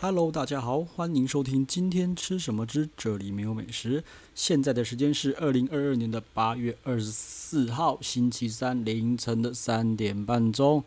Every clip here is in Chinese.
Hello，大家好，欢迎收听今天吃什么之这里没有美食。现在的时间是二零二二年的八月二十四号星期三凌晨的三点半钟。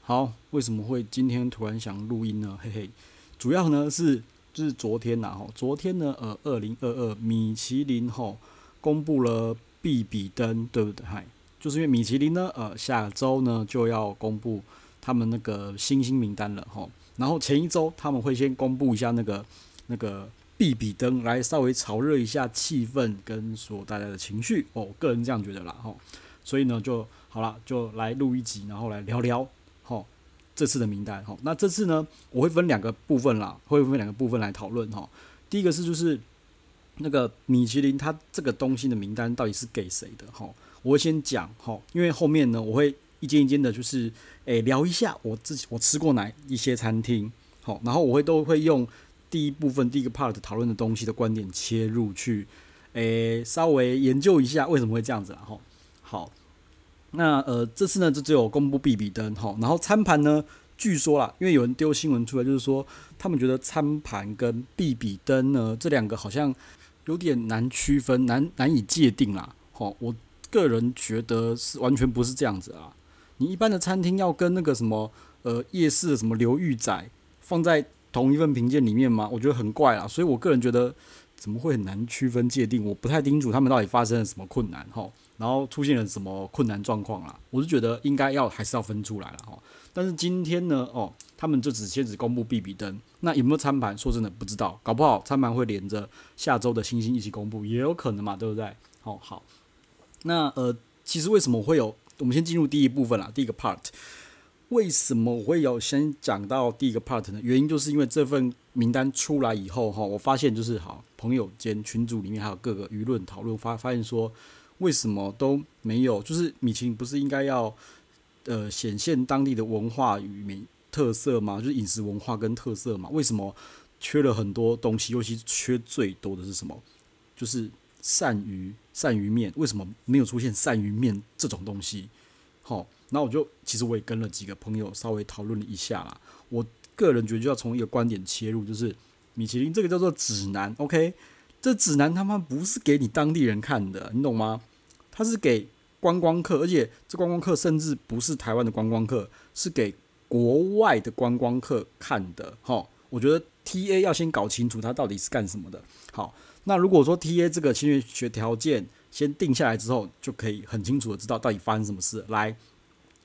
好，为什么会今天突然想录音呢？嘿嘿，主要呢是就是昨天呐，哈，昨天呢，呃，二零二二米其林吼公布了必比登，对不对？嗨，就是因为米其林呢，呃，下周呢就要公布他们那个星星名单了，吼。然后前一周他们会先公布一下那个那个必比登，来稍微炒热一下气氛跟所带来的情绪哦，我个人这样觉得啦吼，所以呢就好了，就来录一集，然后来聊聊吼这次的名单吼。那这次呢我会分两个部分啦，会分两个部分来讨论哈。第一个是就是那个米其林它这个东西的名单到底是给谁的哈？我会先讲哈，因为后面呢我会。一间一间的，就是诶、聊一下我自己我吃过哪一些餐厅，好，然后我会都会用第一部分第一个 part 讨论的东西的观点切入去，诶、稍微研究一下为什么会这样子，然后好，那呃这次呢就只有公布必比登，好，然后餐盘呢据说啦，因为有人丢新闻出来，就是说他们觉得餐盘跟必比登呢这两个好像有点难区分，难难以界定啦，好，我个人觉得是完全不是这样子啊。你一般的餐厅要跟那个什么呃夜市的什么刘玉仔放在同一份评鉴里面吗？我觉得很怪啊，所以我个人觉得怎么会很难区分界定？我不太清楚他们到底发生了什么困难哈，然后出现了什么困难状况啦。我是觉得应该要还是要分出来了哈。但是今天呢，哦，他们就只先只公布 B B 灯，那有没有餐盘？说真的不知道，搞不好餐盘会连着下周的星星一起公布，也有可能嘛，对不对？哦好，那呃，其实为什么会有？我们先进入第一部分啦，第一个 part。为什么我会有先讲到第一个 part 呢？原因就是因为这份名单出来以后，哈，我发现就是好朋友间群组里面还有各个舆论讨论，发发现说为什么都没有？就是米其林不是应该要呃显现当地的文化与美特色吗？就是饮食文化跟特色嘛？为什么缺了很多东西？尤其是缺最多的是什么？就是。鳝鱼鳝鱼面为什么没有出现鳝鱼面这种东西？好，那我就其实我也跟了几个朋友稍微讨论了一下啦。我个人觉得就要从一个观点切入，就是米其林这个叫做指南，OK？这指南他妈不是给你当地人看的，你懂吗？它是给观光客，而且这观光客甚至不是台湾的观光客，是给国外的观光客看的。好，我觉得 TA 要先搞清楚它到底是干什么的。好。那如果说 T A 这个签约条件先定下来之后，就可以很清楚的知道到底发生什么事。来，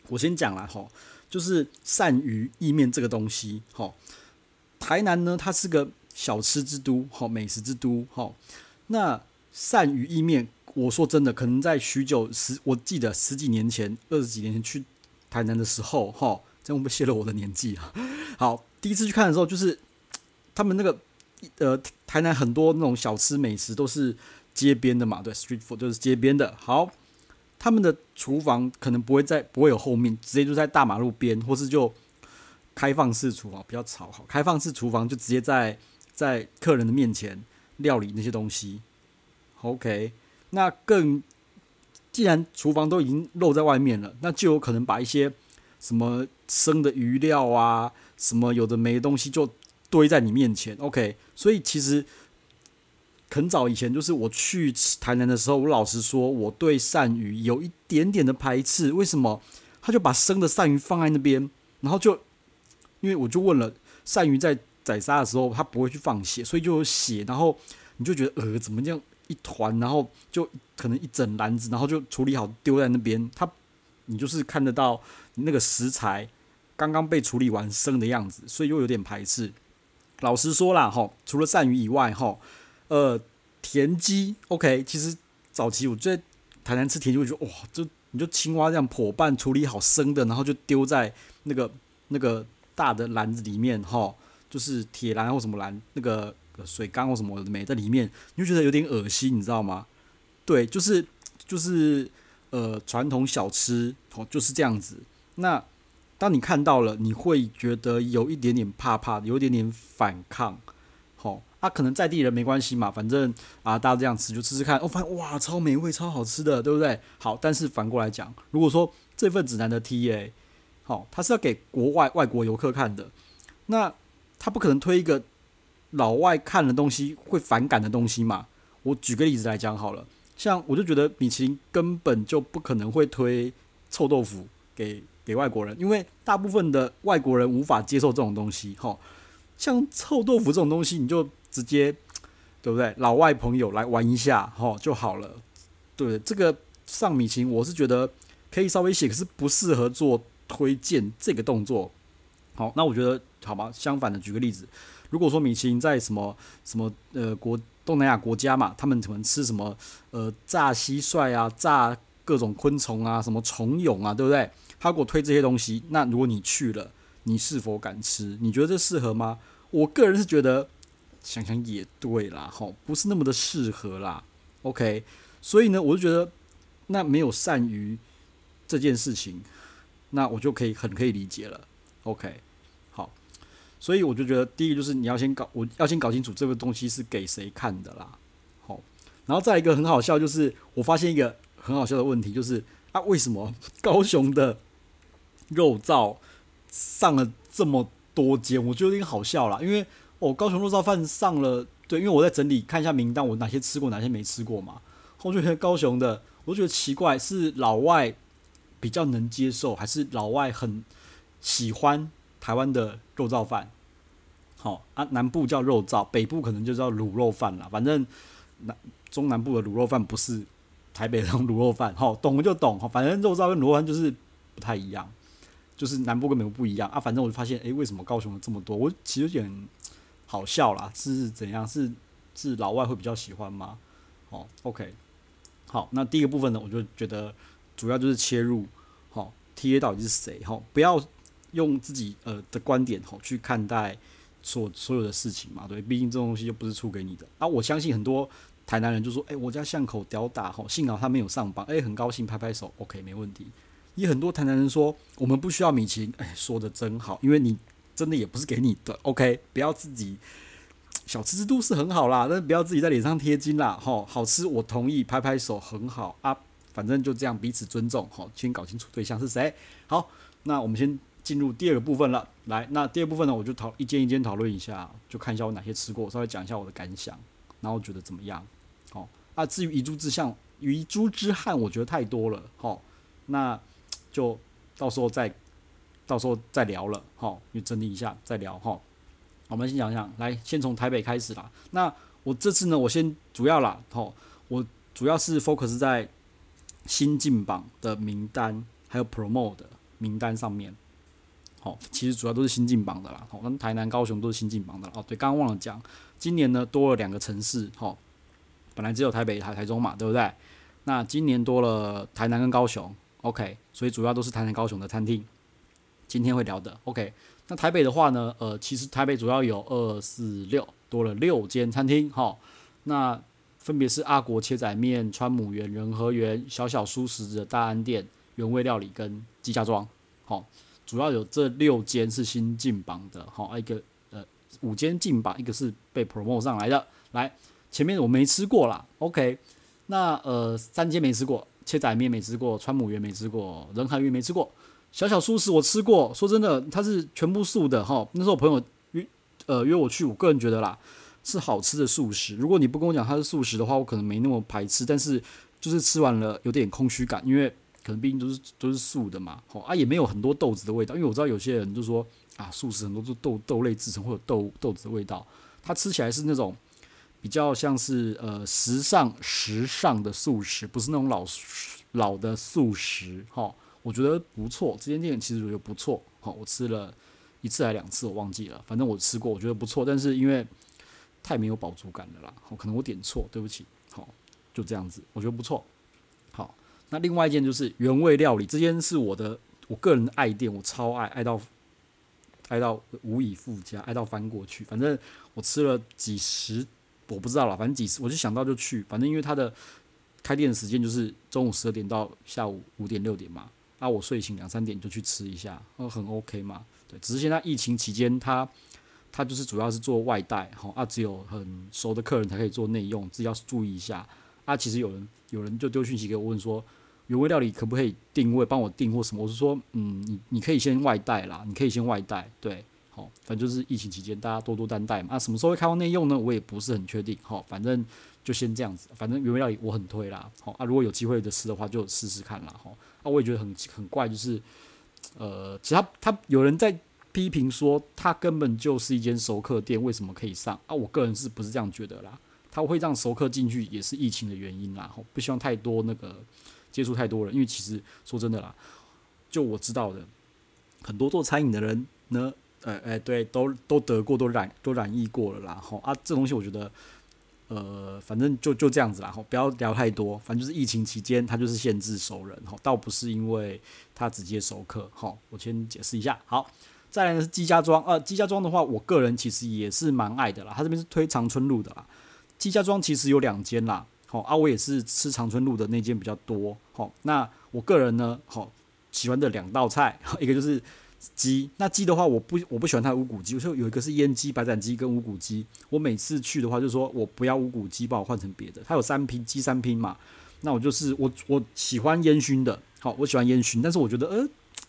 我先讲了哈，就是鳝鱼意面这个东西，哈，台南呢，它是个小吃之都，哈，美食之都，哈。那鳝鱼意面，我说真的，可能在许久十，我记得十几年前、二十几年前去台南的时候，哈，这样会不会泄露我的年纪啊？好，第一次去看的时候，就是他们那个。呃，台南很多那种小吃美食都是街边的嘛，对，street food 就是街边的。好，他们的厨房可能不会在，不会有后面，直接就在大马路边，或是就开放式厨房，比较吵。好，开放式厨房就直接在在客人的面前料理那些东西。OK，那更既然厨房都已经露在外面了，那就有可能把一些什么生的鱼料啊，什么有的没的东西就。堆在你面前，OK，所以其实很早以前，就是我去台南的时候，我老实说，我对鳝鱼有一点点的排斥。为什么？他就把生的鳝鱼放在那边，然后就因为我就问了，鳝鱼在宰杀的时候，他不会去放血，所以就有血，然后你就觉得呃，怎么这样一团，然后就可能一整篮子，然后就处理好丢在那边，他你就是看得到那个食材刚刚被处理完生的样子，所以又有点排斥。老实说啦，哈，除了鳝鱼以外，哈，呃，田鸡，OK，其实早期我在台南吃田鸡，我就哇，就你就青蛙这样剖半处理好生的，然后就丢在那个那个大的篮子里面，哈，就是铁篮或什么篮，那个水缸或什么的没在里面，你就觉得有点恶心，你知道吗？对，就是就是呃，传统小吃，哦，就是这样子，那。当你看到了，你会觉得有一点点怕怕，有一点点反抗，好，啊，可能在地人没关系嘛，反正啊，大家这样吃就吃吃看，哦，发现哇，超美味，超好吃的，对不对？好，但是反过来讲，如果说这份指南的 TA，好，它是要给国外外国游客看的，那他不可能推一个老外看的东西会反感的东西嘛。我举个例子来讲好了，像我就觉得米其林根本就不可能会推臭豆腐给给外国人，因为大部分的外国人无法接受这种东西。哈，像臭豆腐这种东西，你就直接对不对？老外朋友来玩一下，哈就好了。对，这个上米其林，我是觉得可以稍微写，可是不适合做推荐这个动作。好，那我觉得好吧。相反的，举个例子，如果说米其林在什么什么呃国东南亚国家嘛，他们可能吃什么呃炸蟋蟀啊，炸各种昆虫啊，什么虫蛹啊，对不对？他给我推这些东西，那如果你去了，你是否敢吃？你觉得这适合吗？我个人是觉得，想想也对啦，吼，不是那么的适合啦。OK。所以呢，我就觉得那没有善于这件事情，那我就可以很可以理解了。OK，好，所以我就觉得第一个就是你要先搞，我要先搞清楚这个东西是给谁看的啦。好，然后再一个很好笑，就是我发现一个很好笑的问题，就是啊，为什么高雄的肉燥上了这么多间？我觉得有点好笑啦，因为哦，高雄肉燥饭上了，对，因为我在整理看一下名单，我哪些吃过，哪些没吃过嘛。我就觉得高雄的，我觉得奇怪，是老外比较能接受，还是老外很喜欢台湾的肉燥饭？好啊，南部叫肉燥，北部可能就叫卤肉饭啦。反正南中南部的卤肉饭不是台北的卤肉饭，好，懂了就懂。反正肉燥跟卤肉饭就是不太一样，就是南部跟北部不一样啊。反正我就发现，诶，为什么高雄有这么多？我其实有点好笑啦，是怎样？是是老外会比较喜欢吗？哦，OK。好，那第一个部分呢，我就觉得主要就是切入，好，TA 到底是谁？哈，不要用自己呃的观点哈去看待所所有的事情嘛，对，毕竟这种东西又不是出给你的。啊，我相信很多台南人就说，哎，我家巷口屌打哈，幸好他没有上榜，哎，很高兴，拍拍手，OK，没问题。也很多台南人说，我们不需要米其林，哎，说的真好，因为你真的也不是给你的，OK，不要自己。小吃之都是很好啦，但是不要自己在脸上贴金啦，吼，好吃我同意，拍拍手很好啊，反正就这样彼此尊重，吼，先搞清楚对象是谁。好，那我们先进入第二个部分了，来，那第二部分呢，我就讨一间一间讨论一下，就看一下我哪些吃过，稍微讲一下我的感想，然后觉得怎么样，好，啊，至于遗珠之相、遗珠之憾，我觉得太多了，好，那就到时候再到时候再聊了，好，你整理一下再聊，哈。我们先讲讲，来，先从台北开始啦。那我这次呢，我先主要啦，吼，我主要是 focus 在新进榜的名单，还有 promote 的名单上面。好，其实主要都是新进榜的啦。好，那台南、高雄都是新进榜的。哦，对，刚刚忘了讲，今年呢多了两个城市，吼，本来只有台北、台台中嘛，对不对？那今年多了台南跟高雄，OK，所以主要都是台南、高雄的餐厅。今天会聊的，OK。那台北的话呢，呃，其实台北主要有二四六多了六间餐厅，哈，那分别是阿国切仔面、川母园、仁和园、小小蔬食的大安店、原味料理跟纪家庄，好，主要有这六间是新进榜的，好，一个呃五间进榜，一个是被 promote 上来的，来前面我没吃过啦，OK，那呃三间没吃过，切仔面没吃过，川母鱼没吃过，人海鱼没吃过。小小素食我吃过，说真的，它是全部素的哈。那时候我朋友约呃约我去，我个人觉得啦是好吃的素食。如果你不跟我讲它是素食的话，我可能没那么排斥。但是就是吃完了有点空虚感，因为可能毕竟都是都是素的嘛，吼啊也没有很多豆子的味道。因为我知道有些人就说啊素食很多都豆豆类制成会有豆豆子的味道，它吃起来是那种比较像是呃时尚时尚的素食，不是那种老老的素食哈。我觉得不错，这间店其实我觉得不错。好，我吃了一次还两次，我忘记了。反正我吃过，我觉得不错。但是因为太没有饱足感了啦，可能我点错，对不起。好，就这样子，我觉得不错。好，那另外一件就是原味料理，这间是我的我个人的爱店，我超爱，爱到爱到无以复加，爱到翻过去。反正我吃了几十，我不知道啦，反正几次，我就想到就去。反正因为他的开店的时间就是中午十二点到下午五点六点嘛。啊，我睡醒两三点就去吃一下，呃，很 OK 嘛。对，只是现在疫情期间，他他就是主要是做外带，好啊，只有很熟的客人才可以做内用，自己要注意一下。啊，其实有人有人就丢讯息给我问说，原味料理可不可以定位，帮我订或什么？我是说，嗯，你你可以先外带啦，你可以先外带，对，好，反正就是疫情期间大家多多担待嘛。啊，什么时候会开放内用呢？我也不是很确定。好，反正就先这样子。反正原味料我很推啦。好啊，如果有机会的吃的话，就试试看啦。好啊，我也觉得很很怪，就是呃，其实他他有人在批评说，他根本就是一间熟客店，为什么可以上啊？我个人是不是这样觉得啦？他会让熟客进去也是疫情的原因啦。不希望太多那个接触太多人，因为其实说真的啦，就我知道的，很多做餐饮的人呢。呃，哎，对，都都得过，都染都染疫过了啦，吼啊，这东西我觉得，呃，反正就就这样子啦，吼，不要聊太多，反正就是疫情期间，它就是限制熟人，吼，倒不是因为它直接熟客，吼，我先解释一下，好，再来呢是姬家庄，呃，姬家庄的话，我个人其实也是蛮爱的啦，它这边是推长春路的啦，姬家庄其实有两间啦，吼啊，我也是吃长春路的那间比较多，吼，那我个人呢，吼，喜欢的两道菜，一个就是。鸡，那鸡的话，我不我不喜欢它的无骨鸡，我说有一个是腌鸡、白斩鸡跟无骨鸡。我每次去的话，就是说我不要无骨鸡，帮我换成别的。它有三拼鸡三拼嘛，那我就是我我喜欢烟熏的，好，我喜欢烟熏，但是我觉得呃，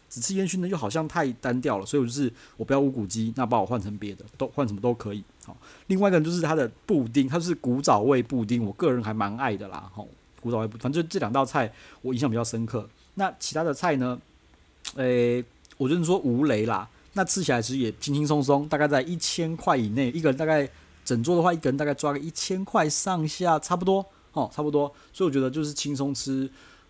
只吃烟熏的又好像太单调了，所以我就是我不要无骨鸡，那把我换成别的，都换什么都可以。好，另外一个人就是它的布丁，它是古早味布丁，我个人还蛮爱的啦。好，古早味布丁，反正这两道菜我印象比较深刻。那其他的菜呢？诶、我就是说无雷啦，那吃起来其实也轻轻松松，大概在一千块以内，一个人大概整桌的话，一个人大概抓个一千块上下，差不多哦，差不多。所以我觉得就是轻松吃，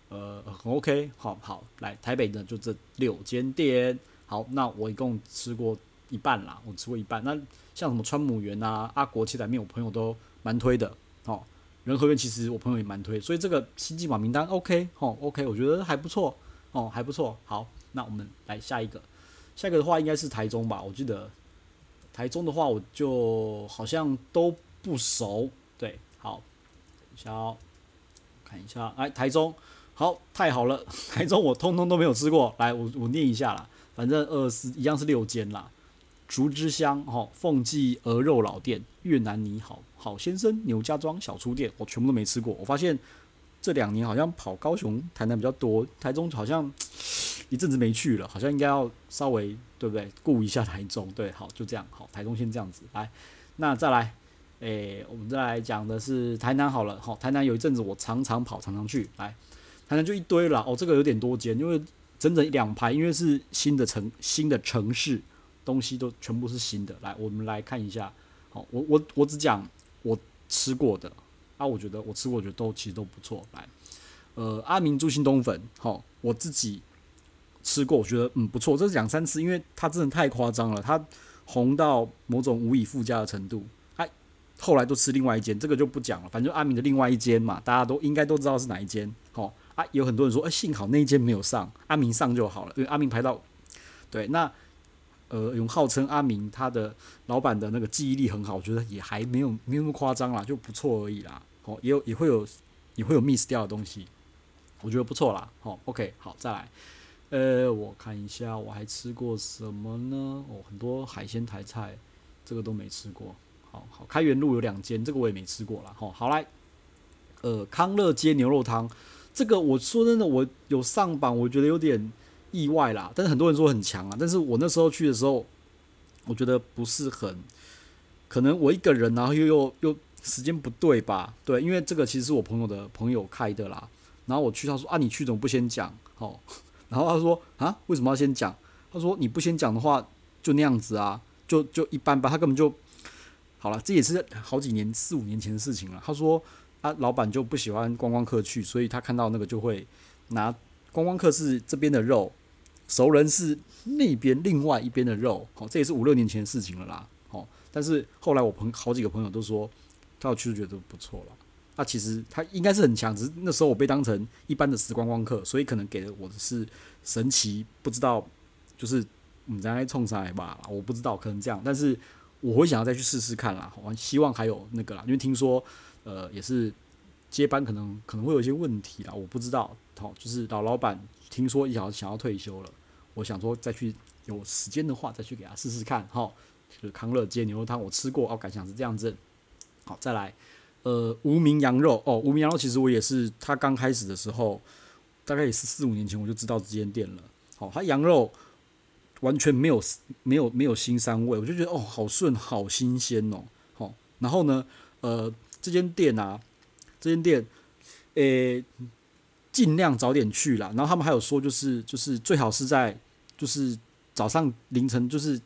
呃，很 OK。好好，来台北的就这六间店。好，那我一共吃过一半啦，我吃过一半。那像什么川母园啊、阿国七仔面，我朋友都蛮推的。哦，仁和苑其实我朋友也蛮推，所以这个星级榜名单 OK，哦 OK，我觉得还不错，哦还不错，好。那我们来下一个，下一个的话应该是台中吧？我记得台中的话，我就好像都不熟。对，好，等一下哦，看一下，哎，台中，好，太好了，台中我通通都没有吃过。来，我我念一下啦，反正二十一样是六间啦，竹之乡、哈凤记鹅肉老店、越南你好、好先生、牛家庄小厨店，我全部都没吃过。我发现这两年好像跑高雄、台南比较多，台中好像。一阵子没去了，好像应该要稍微对不对顾一下台中？对，好，就这样，好，台中先这样子来。那再来，诶、我们再来讲的是台南好了，好，台南有一阵子我常常跑，常常去，来，台南就一堆了，哦，这个有点多间，因为整整两排，因为是新的城，新的城市，东西都全部是新的。来，我们来看一下，好，我我我只讲我吃过的，啊，我觉得我吃过，我觉得都其实都不错。来，呃，阿明猪心冬粉，好，我自己。吃过，我觉得嗯不错，这是两三次，因为它真的太夸张了，它红到某种无以复加的程度。哎，后来都吃另外一间，这个就不讲了，反正阿明的另外一间嘛，大家都应该都知道是哪一间。好、哦，啊，有很多人说，哎，幸好那一间没有上，阿明上就好了，因为阿明排到，对，那呃，用号称阿明他的老板的那个记忆力很好，我觉得也还没有没有那么夸张啦，就不错而已啦。哦，也有也会有也会有 miss 掉的东西，我觉得不错啦。好、哦，OK，好，再来。呃，我看一下，我还吃过什么呢？哦，很多海鲜台菜，这个都没吃过。好好，开元路有两间，这个我也没吃过啦。好，好来，呃，康乐街牛肉汤，这个我说真的，我有上榜，我觉得有点意外啦。但是很多人说很强啊，但是我那时候去的时候，我觉得不是很，可能我一个人，然后又又又时间不对吧？对，因为这个其实是我朋友的朋友开的啦。然后我去，他说啊，你去怎么不先讲？好。然后他说啊，为什么要先讲？他说你不先讲的话，就那样子啊，就就一般吧。他根本就好了，这也是好几年四五年前的事情了。他说啊，老板就不喜欢观光客去，所以他看到那个就会拿观光客是这边的肉，熟人是那边另外一边的肉。好，这也是五六年前的事情了啦。好，但是后来我朋好几个朋友都说，他要去觉得不错了。那、其实他应该是很强，只是那时候我被当成一般的时光光客，所以可能给的我的是神奇，不知道就是你在冲上来吧，我不知道，可能这样，但是我会想要再去试试看啦，我希望还有那个啦，因为听说呃也是接班可能可能会有一些问题啦，我不知道，好，就是老老板听说也想想要退休了，我想说再去有时间的话再去给他试试看，哈，就是康乐街牛肉汤我吃过，哦，感想是这样子，好，再来。呃，无名羊肉哦，无名羊肉其实我也是，他刚开始的时候，大概也是四五年前我就知道这间店了。好、哦，他羊肉完全没有没有没有腥膻味，我就觉得哦，好顺，好新鲜哦，好。然后呢，呃，这间店啊，这间店，诶，尽量早点去啦。然后他们还有说，就是就是最好是在就是早上凌晨就是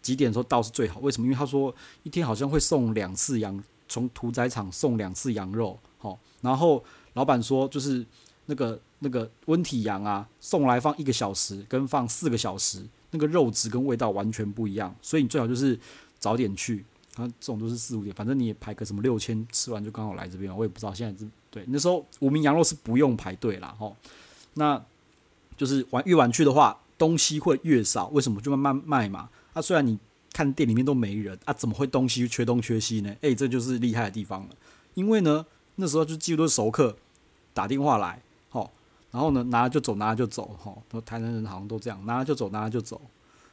几点的时候到是最好。为什么？因为他说一天好像会送两次羊，从屠宰场送两次羊肉，好。然后老板说就是那个那个温体羊啊，送来放一个小时跟放四个小时。那个肉质跟味道完全不一样，所以你最好就是早点去。啊，这种都是四五点，反正你也排个什么六千，吃完就刚好来这边。我也不知道现在是对那时候无名羊肉是不用排队啦。吼。那就是晚越晚去的话，东西会越少。为什么？就慢慢卖嘛。啊，虽然你看店里面都没人啊，怎么会东西缺东缺西呢？诶，这就是厉害的地方了。因为呢，那时候就几乎都是熟客打电话来。吼然后呢，拿就走，拿就走，吼，台南人好像都这样，拿就走，拿就走，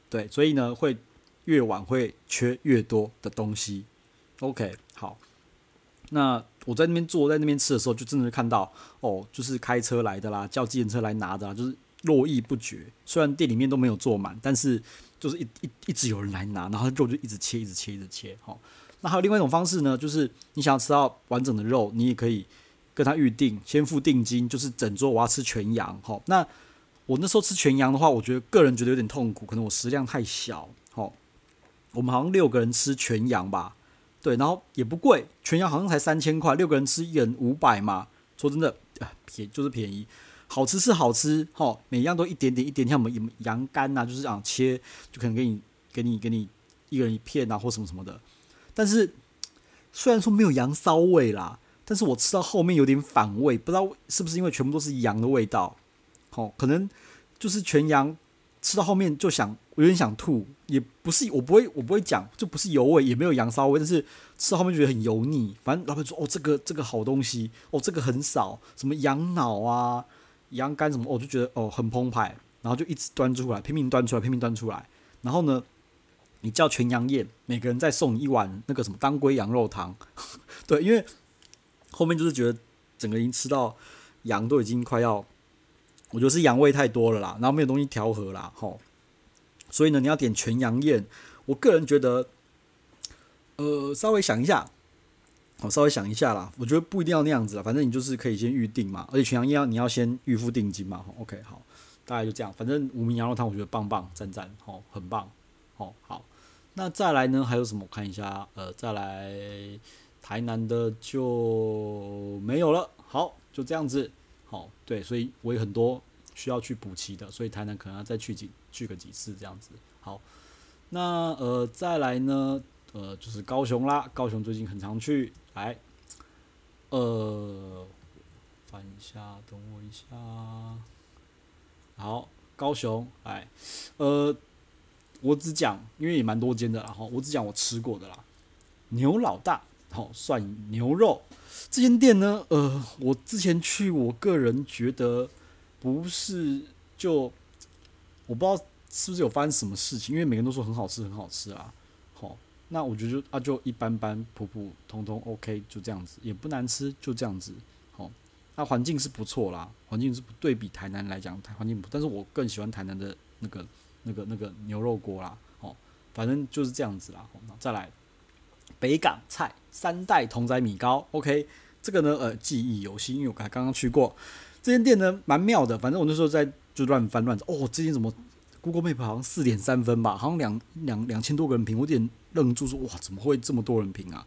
对，所以呢，会越晚会缺越多的东西。OK，好，那我在那边坐，在那边吃的时候，就真的看到，哦，就是开车来的啦，叫计程车来拿的啦，就是络绎不绝。虽然店里面都没有坐满，但是就是一一一直有人来拿，然后肉就一直切，一直切，一直切，哈。那还有另外一种方式呢，就是你想要吃到完整的肉，你也可以。跟他预定，先付定金，就是整桌我要吃全羊。好，那我那时候吃全羊的话，我觉得个人觉得有点痛苦，可能我食量太小。好，我们好像六个人吃全羊吧，对，然后也不贵，全羊好像才三千块，六个人吃一人五百嘛。说真的，便就是便宜，好吃是好吃，哈，每样都一点点一点点，像我们羊肝呐，就是这样切，就可能给你给你给你一个人一片啊，或什么什么的。但是虽然说没有羊骚味啦。但是我吃到后面有点反胃，不知道是不是因为全部都是羊的味道，好，可能就是全羊吃到后面就想，我有点想吐，也不是，我不会，我不会讲，就不是油味，也没有羊骚味，但是吃到后面觉得很油腻。反正老板说，哦，这个这个好东西，哦，这个很少，什么羊脑啊、羊肝什么，我就觉得哦很澎湃，然后就一直端出来，拼命端出来，拼命端出来。然后呢，你叫全羊宴，每个人再送一碗那个什么当归羊肉汤，对，因为。后面就是觉得整个已经吃到羊都已经快要，我觉得是羊味太多了啦，然后没有东西调和啦，吼，所以呢，你要点全羊宴，我个人觉得，呃，稍微想一下，我稍微想一下啦，我觉得不一定要那样子啦，反正你就是可以先预定嘛，而且全羊宴要你要先预付定金嘛，OK，好，大概就这样，反正无名羊肉汤我觉得棒棒赞赞，吼，很棒，吼，好，那再来呢还有什么？我看一下，呃，再来。台南的就没有了，好，就这样子，好，对，所以我有很多需要去补齐的，所以台南可能要再去几去个几次这样子，好，那呃再来呢，呃就是高雄啦，高雄最近很常去，来，呃翻一下，等我一下，好，高雄，来，呃我只讲，因为也蛮多间的，然后我只讲我吃过的啦，牛老大。好，涮牛肉这间店呢，呃，我之前去，我个人觉得不是就我不知道是不是有发生什么事情，因为每个人都说很好吃，很好吃啊。好，那我觉得就啊就一般般，普普通通，OK，就这样子，也不难吃，就这样子。好，那环境是不错啦，环境是对比台南来讲，台环境不，但是我更喜欢台南的那个那个那个牛肉锅啦。好，反正就是这样子啦。好，那再来。北港菜三代同仔米糕，OK，这个呢，呃，记忆犹新，因为我刚刚刚去过这间店呢，蛮妙的。反正我那时候在就乱翻乱找，哦，这间怎么 Google Map 好像四点三分吧，好像两两两千多个人评，我有点愣住说，哇，怎么会这么多人评啊？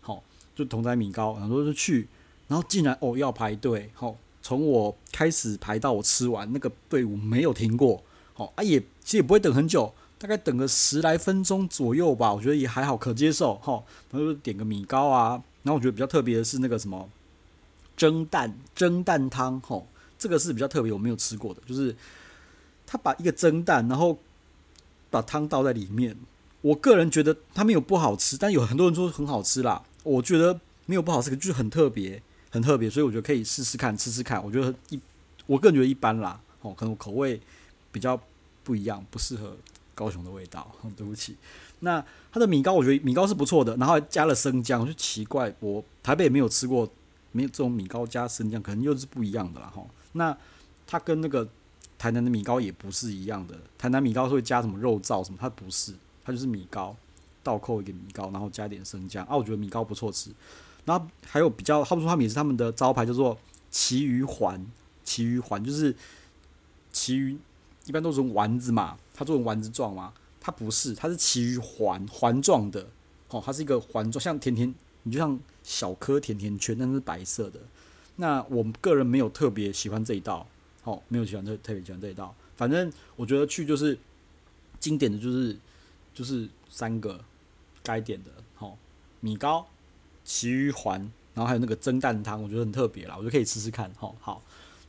好，就同在米糕，然后就去，然后竟然哦要排队，好，从我开始排到我吃完，那个队伍没有停过，好啊也其实也不会等很久。大概等个十来分钟左右吧，我觉得也还好，可接受好。然后就点个米糕啊，然后我觉得比较特别的是那个什么蒸蛋蒸蛋汤吼，这个是比较特别，我没有吃过的，就是他把一个蒸蛋，然后把汤倒在里面。我个人觉得它没有不好吃，但有很多人说很好吃啦。我觉得没有不好吃，就是很特别，很特别，所以我觉得可以试试看，吃吃看。我觉得一，我个人觉得一般啦，哦，可能口味比较不一样，不适合。高雄的味道，对不起。那它的米糕，我觉得米糕是不错的，然后加了生姜，就奇怪，我台北没有吃过，没有这种米糕加生姜，可能又是不一样的啦哈。那它跟那个台南的米糕也不是一样的，台南米糕会加什么肉燥什么，它不是，它就是米糕，倒扣一个米糕，然后加点生姜啊，我觉得米糕不错吃。然后还有比较，他们说他们也是他们的招牌，叫做旗鱼环，旗鱼环就是旗鱼，一般都是丸子嘛，它做成丸子状嘛，它不是，它是旗鱼环环状的，哦，它是一个环状，像甜甜，你就像小颗甜甜圈，但是白色的。那我个人没有特别喜欢这一道，哦，没有喜欢特特别喜欢这一道。反正我觉得去就是经典的就是就是三个该点的，哦，米糕、旗鱼环，然后还有那个蒸蛋汤，我觉得很特别啦，我就可以试试看，哦，好。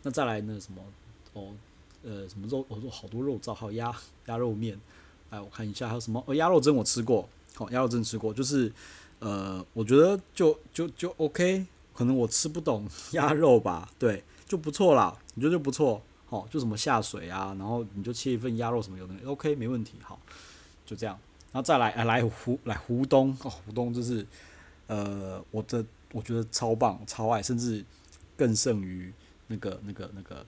那再来那什么，哦，呃，什么肉？我说好多肉燥，还有鸭鸭肉面，哎，我看一下还有什么？哦，鸭肉蒸我吃过，哦，鸭肉蒸吃过，就是呃，我觉得就就就 OK。可能我吃不懂 鸭肉吧，对，就不错啦，你觉得就不错，好，就什么下水啊，然后你就切一份鸭肉什么有的，OK，没问题，好，就这样，然后再来，来湖来湖东哦，湖东就是，呃，我的我觉得超棒，超爱，甚至更胜于那个那个那个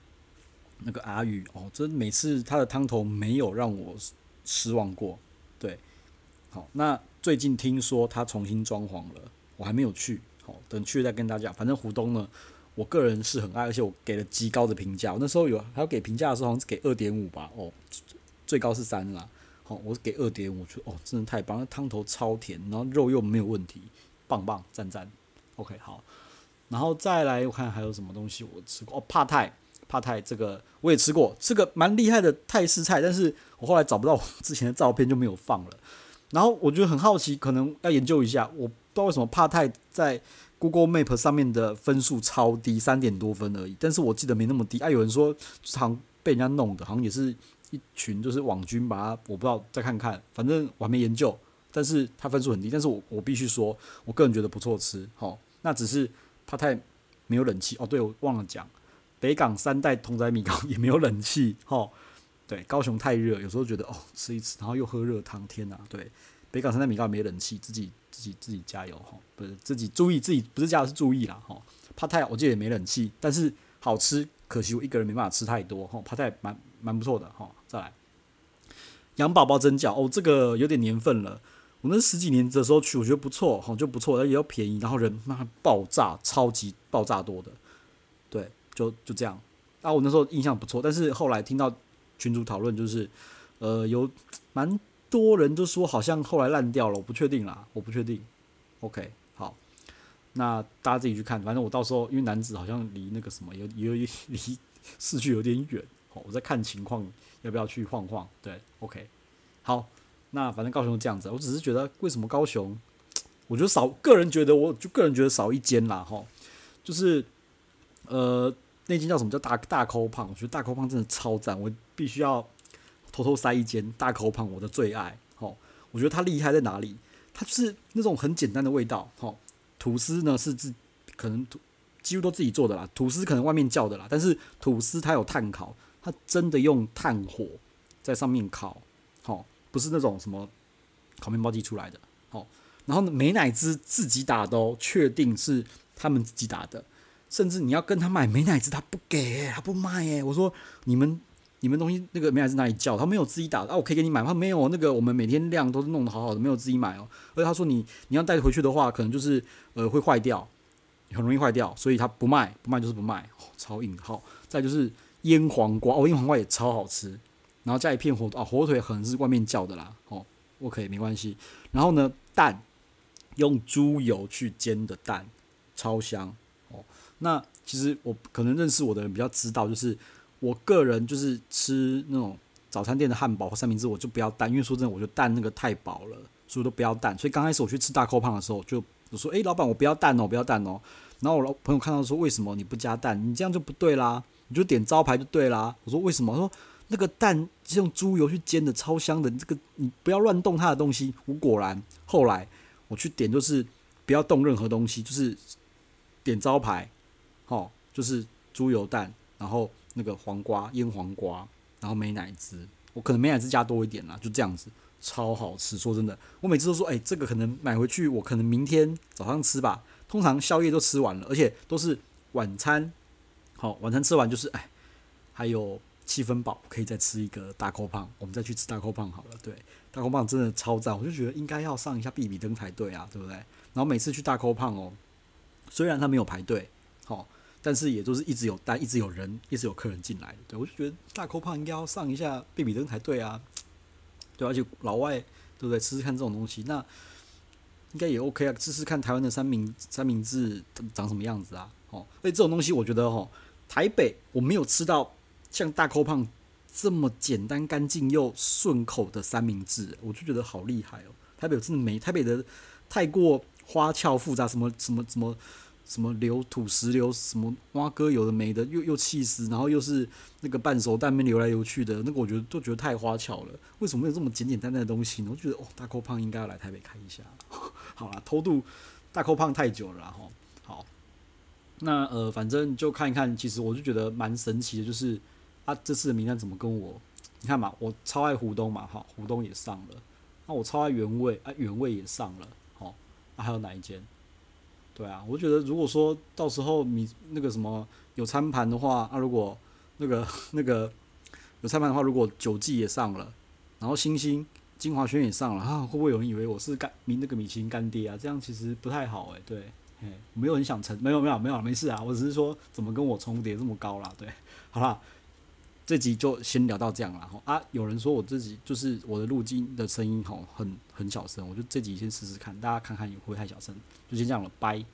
那个阿宇哦，真每次他的汤头没有让我失望过，对，好，那最近听说他重新装潢了，我还没有去。好等去了再跟大家。反正湖东呢，我个人是很爱，而且我给了极高的评价。我那时候有还要给评价的时候，好像是给二点五吧。哦，最高是三啦。好，我给二点五，觉得哦，真的太棒，那汤头超甜，然后肉又没有问题，棒棒赞赞。OK，好，然后再来我看还有什么东西我吃过哦，帕泰，帕泰这个我也吃过，是个蛮厉害的泰式菜，但是我后来找不到之前的照片就没有放了。然后我觉得很好奇，可能要研究一下，我不知道为什么帕泰在 Google Map 上面的分数超低，三点多分而已。但是我记得没那么低。啊，有人说常被人家弄的，好像也是一群就是网军把它，我不知道再看看，反正我还没研究。但是它分数很低，但是我我必须说，我个人觉得不错吃。好，那只是帕泰没有冷气哦。对，我忘了讲，北港三代同仔米糕也没有冷气。哈，对，高雄太热，有时候觉得哦吃一吃，然后又喝热汤，天哪，对。北港三代米糕没冷气，自己自己自己加油哈，不是自己注意自己不是加油是注意啦哈。帕泰我记得也没冷气，但是好吃，可惜我一个人没办法吃太多哈。帕泰蛮蛮不错的哈。再来，羊宝宝蒸饺哦，这个有点年份了，我那十几年的时候去，我觉得不错哈，就不错，而且又便宜，然后人妈爆炸，超级爆炸多的，对，就就这样。啊，我那时候印象不错，但是后来听到群主讨论，就是呃有蛮。多人都说好像后来烂掉了，我不确定啦，我不确定。OK，好，那大家自己去看。反正我到时候因为男子好像离那个什么有有 离市区有点远，哦，我在看情况要不要去晃晃。对，OK，好，那反正高雄这样子，我只是觉得为什么高雄，我觉得少，个人觉得我就个人觉得少一间啦，哈，就是呃那间叫什么叫大大抠胖，我觉得大抠胖真的超赞，我必须要。偷偷塞一间大口胖，我的最爱。吼，我觉得它厉害在哪里？它是那种很简单的味道。吼，吐司呢是自可能吐几乎都自己做的啦。吐司可能外面叫的啦，但是吐司它有炭烤，它真的用炭火在上面烤。吼，不是那种什么烤面包机出来的。吼，然后呢，美乃滋自己打的哦，确定是他们自己打的。甚至你要跟他买美乃滋，他不给，他不卖诶。我说你们。你们东西那个美乃滋哪里叫？他没有自己打的啊，我可以给你买。他没有那个，我们每天量都是弄得好好的，没有自己买哦。而且他说你你要带回去的话，可能就是呃会坏掉，很容易坏掉，所以他不卖，不卖就是不卖。超硬好，再就是腌黄瓜哦，腌黄瓜也超好吃。然后加一片火啊，火腿可能是外面叫的啦。哦，OK 没关系。然后呢，蛋用猪油去煎的蛋，超香哦。那其实我可能认识我的人比较知道，就是。我个人就是吃那种早餐店的汉堡或三明治，我就不要蛋，因为说真的，我觉得蛋那个太薄了，所以都不要蛋。所以刚开始我去吃大扣胖的时候，就我说：“诶，老板，我不要蛋哦，不要蛋哦。”然后我老朋友看到说：“为什么你不加蛋？你这样就不对啦，你就点招牌就对啦。”我说：“为什么？”他说：“那个蛋是用猪油去煎的，超香的。你这个你不要乱动它的东西。”我果然后来我去点，就是不要动任何东西，就是点招牌，好，就是猪油蛋，然后。那个黄瓜腌黄瓜，然后美乃滋，我可能美乃滋加多一点啦，就这样子，超好吃。说真的，我每次都说，哎、这个可能买回去，我可能明天早上吃吧。通常宵夜都吃完了，而且都是晚餐。好，晚餐吃完就是，哎，还有七分饱，可以再吃一个大扣胖，我们再去吃大扣胖好了。对，大扣胖真的超赞，我就觉得应该要上一下 B B 灯才对啊，对不对？然后每次去大扣胖哦，虽然他没有排队，好，但是也都是一直有单，一直有人，一直有客人进来。对，我就觉得大扣胖应该要上一下贝比登才对啊。对，而且老外对不对？吃吃看这种东西，那应该也 OK 啊。试试看台湾的三明三明治长什么样子啊？哦，所以这种东西我觉得哦，台北我没有吃到像大扣胖这么简单、干净又顺口的三明治，我就觉得好厉害哦。台北真的没台北的太过花俏复杂，什么什么什么。什么流土石流，什么蛙哥有的没的，又又气死，然后又是那个半熟蛋面流来流去的，那个我觉得都觉得太花巧了。为什么有这么简简单单的东西呢？我觉得哦，大扣胖应该要 来台北开一下。好啦，偷渡大扣胖太久了哈。好，那呃，反正就看一看。其实我就觉得蛮神奇的，就是啊，这次的名单怎么跟我？你看嘛，我超爱湖东嘛，哈，湖东也上了。那我超爱原味啊，原味也上了。好，啊，还有哪一间？对啊，我觉得如果说到时候你那个什么有餐盘的话，啊，如果那个 那个有餐盘的话，如果九季也上了，然后星星金华轩也上了，啊，会不会有人以为我是干米那个米其林干爹啊？这样其实不太好诶、对，嘿，没有很想成，没有没有没有没事啊，我只是说怎么跟我重叠这么高啦？对，好啦，这集就先聊到这样了。啊，有人说我自己就是我的录音的声音吼很很小声，我就这集先试试看，大家看看会不会太小声，就先这样了，拜。